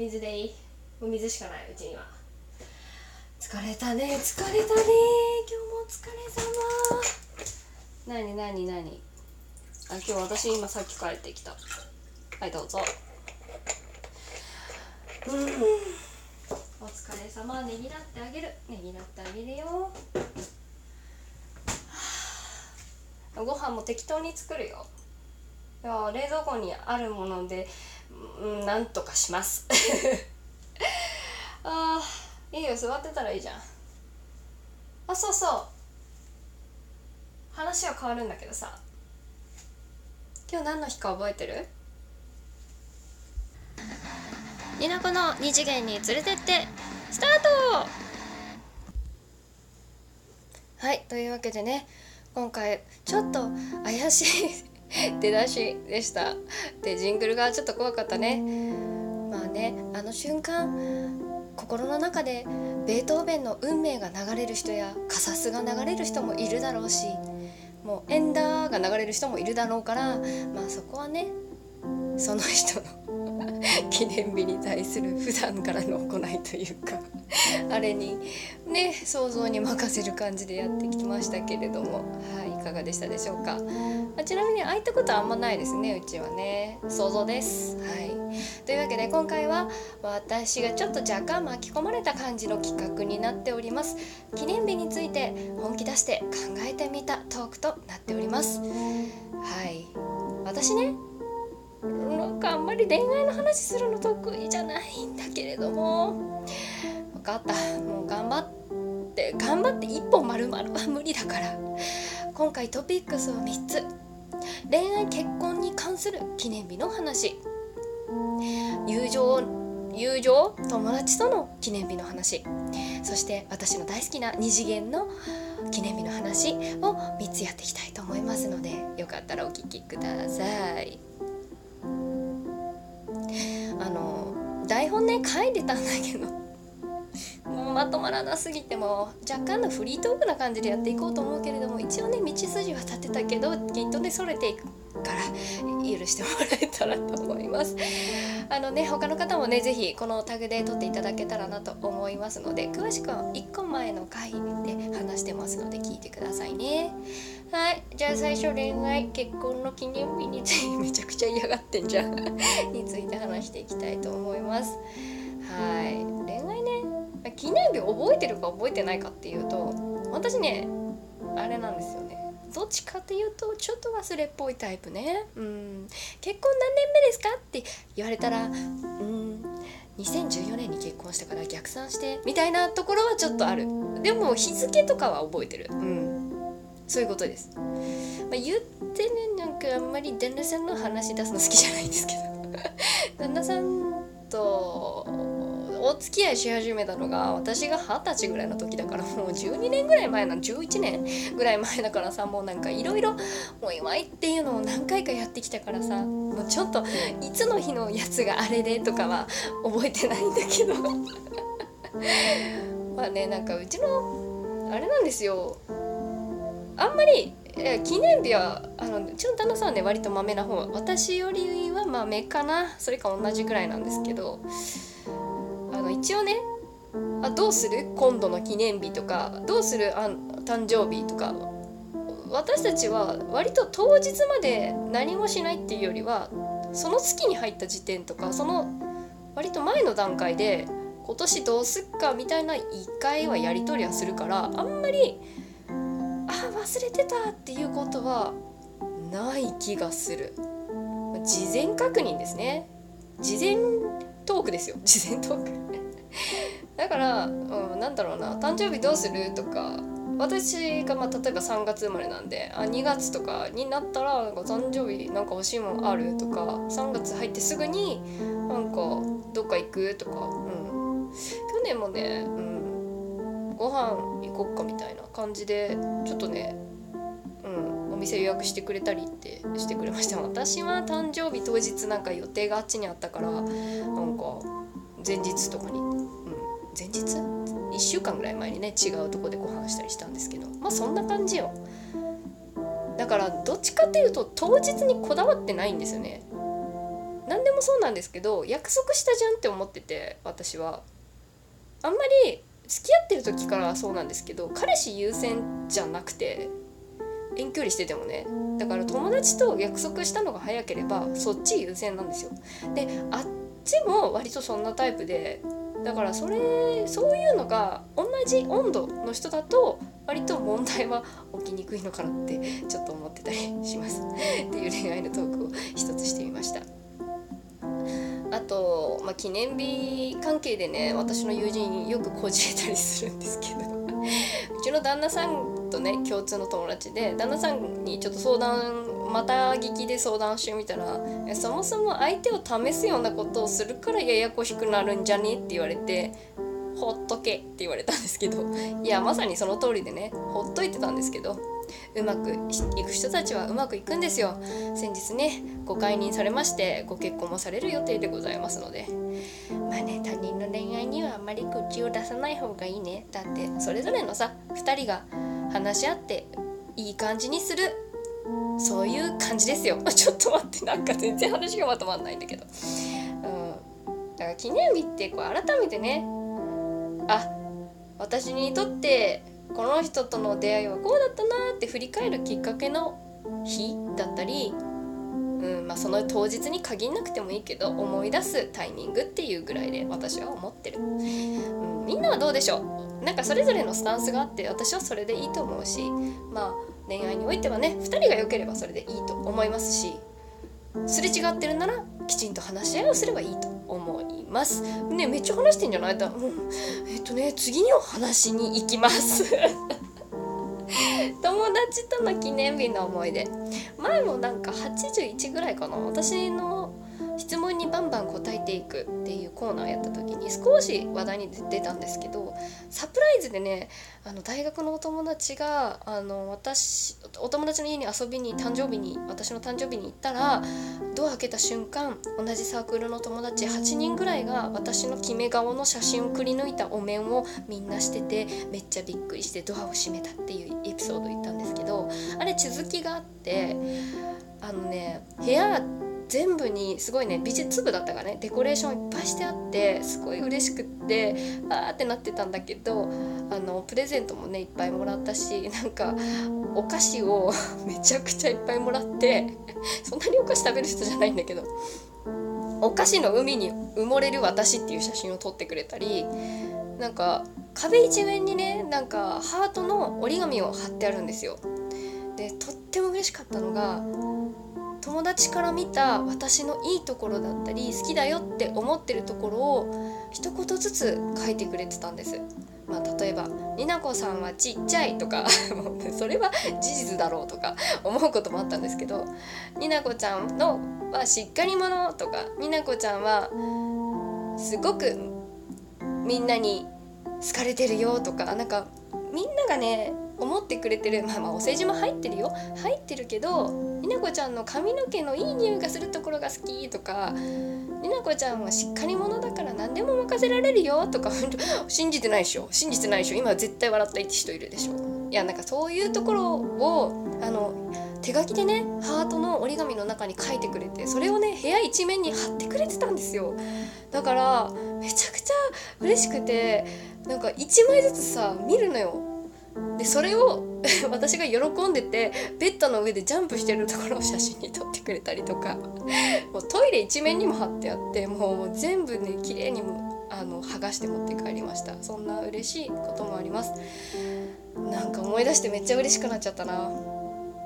水でいい？お水しかないうちには。疲れたね疲れたね今日もお疲れ様なになになにあ今日私今さっき帰ってきた。はいどうぞ。うん。お疲れ様ねぎらってあげる。ねぎらってあげるよ。ご飯も適当に作るよ。いや冷蔵庫にあるもので、うん、なんとかします。あーいいよ座ってたらいいじゃん。あそうそう。話は変わるんだけどさ。今日何の日か覚えてる？になこの二次元に連れてってスタート！はいというわけでね今回ちょっと怪しい出だしでした。でジングルがちょっと怖かったね。まあねあの瞬間心の中でベートーベンの運命が流れる人やカサスが流れる人もいるだろうしもうエンダーが流れる人もいるだろうからまあそこはねその人の記念日に対する普段からの行いというかあれにね想像に任せる感じでやってきましたけれどもはいいかがでしたでしょうか。ちなみに空いたことはあんまないですねうちはね。想像です。はい。というわけで今回は私がちょっと若干巻き込まれた感じの企画になっております。記念日について本気出して考えてみたトークとなっております。はい。私ねなんまり恋愛の話するの得意じゃないんだけれども。分かった。もう頑張って頑張って一本丸々。は 無理だから。今回トピックスを3つ。恋愛結婚に関する記念日の話。友情友情？友達との記念日の話。そして私の大好きな二次元の記念日の話を3つやっていきたいと思いますのでよかったらお聴きください。台本ね書いてたんだけど。もうまとまらなすぎても若干のフリートークな感じでやっていこうと思うけれども一応ね道筋は立てたけどきっとねそれていくから許してもらえたらと思います。あのね他の方もね是非このタグで撮っていただけたらなと思いますので詳しくは1個前の回で話してますので聞いてくださいねはい。じゃあ最初恋愛結婚の記念日について めちゃくちゃ嫌がってんじゃん。について話していきたいと思います。はい。恋愛ね。記念日覚えてるか覚えてないかっていうと私ねあれなんですよね。どっちかっていうとちょっと忘れっぽいタイプね。うん。結婚何年目ですかって言われたらうん。2014年に結婚したから逆算してみたいなところはちょっとある。でも日付とかは覚えてる。うん。そういうことです、まあ、言ってねなんかあんまり旦那さんの話出すの好きじゃないんですけど。旦那さんとお付き合いし始めたのが私が二十歳ぐらいの時だからもう12年ぐらい前なの11年ぐらい前だからさもうなんかいろいろお祝いっていうのを何回かやってきたからさもうちょっといつの日のやつがあれでとかは覚えてないんだけど。まあねなんかうちのあれなんですよ。あんまり記念日はあのうちの旦那さんはね割とまめな方。私よりはまめかなそれか同じぐらいなんですけどあの一応ねあどうする？今度の記念日とかどうする？あ誕生日とか。私たちは割と当日まで何もしないっていうよりはその月に入った時点とかその割と前の段階で今年どうすっかみたいな1回はやり取りはするからあんまりあ忘れてたっていうことはない気がする。事前確認ですね。事前トークですよ。事前トーク。だから、うん、なんだろうな。誕生日どうするとか私が、まあ、例えば3月生まれなんであ2月とかになったらなんか誕生日なんか欲しいもんあるとか3月入ってすぐになんかどっか行くとか、うん、去年もね、うん、ご飯行こっかみたいな感じでちょっとね、うん、お店予約してくれたりってしてくれました。私は誕生日当日なんか予定があっちにあったからなんか前日とかに、うん、前日？1週間ぐらい前にね違うとこでご飯したりしたんですけどまあそんな感じよ。だからどっちかっていうと当日にこだわってないんですよね。何でももそうなんですけど約束したじゃんって思ってて私は。あんまり付き合ってる時からそうなんですけど彼氏優先じゃなくて遠距離しててもね。だから友達と約束したのが早ければそっち優先なんですよ。であっちも割とそんなタイプでだからそれそういうのが同じ温度の人だと割と問題は起きにくいのかなってちょっと思ってたりします。っていう恋愛のトークを一つしてみました、まあ、記念日関係でね私の友人よくこじれたりするんですけど。うちの旦那さんとね共通の友達で旦那さんにちょっと相談また聞きで相談してみたら「そもそも相手を試すようなことをするからややこしくなるんじゃね?」って言われて「ほっとけ」って言われたんですけど。いやまさにその通りでねほっといてたんですけど。うまくいく人たちはうまくいくんですよ。先日ねご解任されましてご結婚もされる予定でございますので。まあね他人の恋愛にはあんまり口を出さない方がいいね。だってそれぞれのさ2人が話し合っていい感じにするそういう感じですよ。ちょっと待ってなんか全然話がまとまんないんだけど。うん。だから記念日ってこう改めてねあ私にとってこの人との出会いはこうだったなって振り返るきっかけの日だったり、うんまあ、その当日に限んなくてもいいけど思い出すタイミングっていうぐらいで私は思ってる、うん、みんなはどうでしょう？なんかそれぞれのスタンスがあって私はそれでいいと思うしまあ恋愛においてはね2人が良ければそれでいいと思いますしすれ違ってるならきちんと話し合いをすればいいと思います。ねめっちゃ話してんじゃない？だ、うん、えっとね次の話に行きます。友達との記念日の思い出。前もなんか81ぐらいかな。私の問にバンバン答えていくっていうコーナーやった時に少し話題に出たんですけどサプライズでねあの大学のお友達があの私お友達の家に遊びに誕生日に私の誕生日に行ったらドア開けた瞬間同じサークルの友達8人ぐらいが私の決め顔の写真をくり抜いたお面をみんなしててめっちゃびっくりしてドアを閉めたっていうエピソード言ったんですけどあれ続きがあってあのね部屋全部にすごいね美術部だったからねデコレーションいっぱいしてあってすごい嬉しくってあーってなってたんだけどあのプレゼントもねいっぱいもらったし なんかお菓子を めちゃくちゃいっぱいもらって そんなにお菓子食べる人じゃないんだけどお菓子の海に埋もれる私っていう写真を撮ってくれたりなんか壁一面にねなんかハートの折り紙を貼ってあるんですよ。でとっても嬉しかったのが友達から見た私のいいところだったり好きだよって思ってるところを一言ずつ書いてくれてたんです。まあ、例えば「になこさんはちっちゃい」とか それは事実だろうとか思うこともあったんですけど「になこちゃんのはしっかり者」とか「になこちゃんはすごくみんなに好かれてるよ」とかなんかみんながね思ってくれてる。まあまあお世辞も入ってるよ。入ってるけどになこちゃんの髪の毛のいい匂いがするところが好きとかになこちゃんはしっかり者だから何でも任せられるよ。とか 信じてないでしょ。信じてないでしょ。今絶対笑った人いるでしょ。いやなんかそういうところをあの手書きでねハートの折り紙の中に書いてくれてそれをね部屋一面に貼ってくれてたんですよ。だからめちゃくちゃ嬉しくてなんか1枚ずつさ見るのよ。でそれを 私が喜んでてベッドの上でジャンプしてるところを写真に撮ってくれたりとか。もうトイレ一面にも貼ってあってもう全部ね綺麗にもあの剥がして持って帰りました。そんな嬉しいこともあります。なんか思い出してめっちゃ嬉しくなっちゃったな。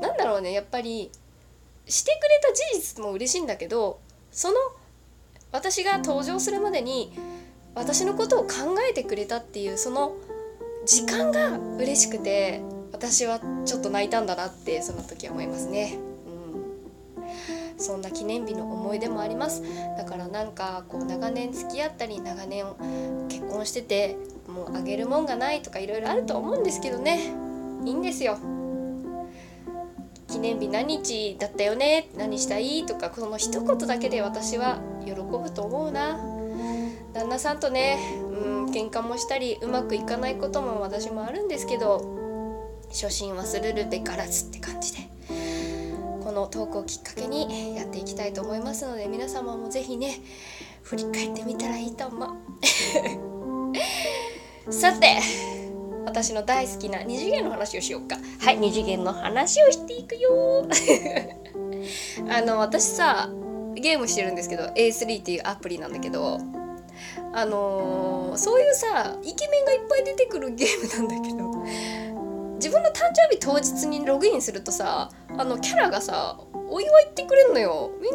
なんだろうねやっぱりしてくれた事実も嬉しいんだけどその私が登場するまでに私のことを考えてくれたっていうその時間が嬉しくて私はちょっと泣いたんだなってその時思いますね。うん、そんな記念日の思い出もあります。だからなんかこう長年付き合ったり長年結婚しててもうあげるもんがないとかいろいろあると思うんですけどね。いいんですよ。記念日何日だったよね？何したい？とかこの一言だけで私は喜ぶと思うな。旦那さんとね喧嘩もしたりうまくいかないことも私もあるんですけど初心忘れるべからずって感じでこのトークをきっかけにやっていきたいと思いますので皆様もぜひね振り返ってみたらいいと思う。さて私の大好きな二次元の話をしようか。はい二次元の話をしていくよ。あの私さゲームしてるんですけど A3 っていうアプリなんだけどあのー、そういうさイケメンがいっぱい出てくるゲームなんだけど自分の誕生日当日にログインするとさあのキャラがさお祝いってくれんのよ。みん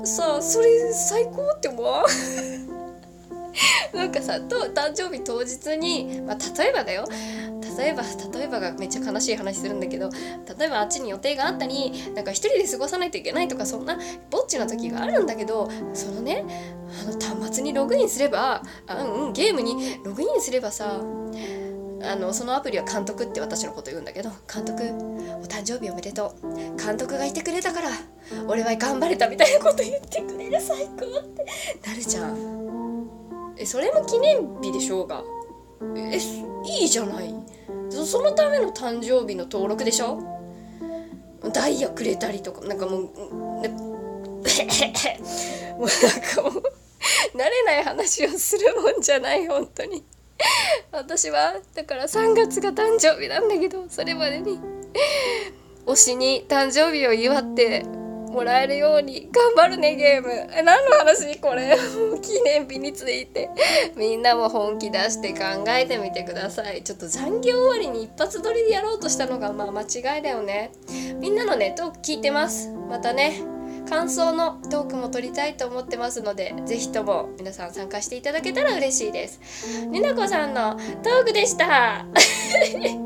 なさそれ最高って思わ なんかさと誕生日当日に、まあ、例えばだよ。例えば例えばがめっちゃ悲しい話するんだけど例えばあっちに予定があったりなんか一人で過ごさないといけないとかそんなぼっちな時があるんだけどそのねあの端末にログインすればあうんゲームにログインすればさあのそのアプリは監督って私のこと言うんだけど監督お誕生日おめでとう。監督がいてくれたから俺は頑張れたみたいなこと言ってくれる最高ってなるじゃん。えそれも記念日でしょうが。えいいじゃない。そのための誕生日の登録でしょ。ダイヤくれたりとかなんかもう、ね、もうなんかもう 慣れない話をするもんじゃない本当に。私はだから3月が誕生日なんだけどそれまでに。推しに誕生日を祝ってもらえるように頑張るねゲーム。え何の話これ？記念日について。みんなも本気出して考えてみてください。ちょっと残業終わりに一発撮りでやろうとしたのがまあ間違いだよね。みんなのねトーク聞いてます。またね。感想のトークも撮りたいと思ってますので是非とも皆さん参加していただけたら嬉しいです。になこさんのトークでした。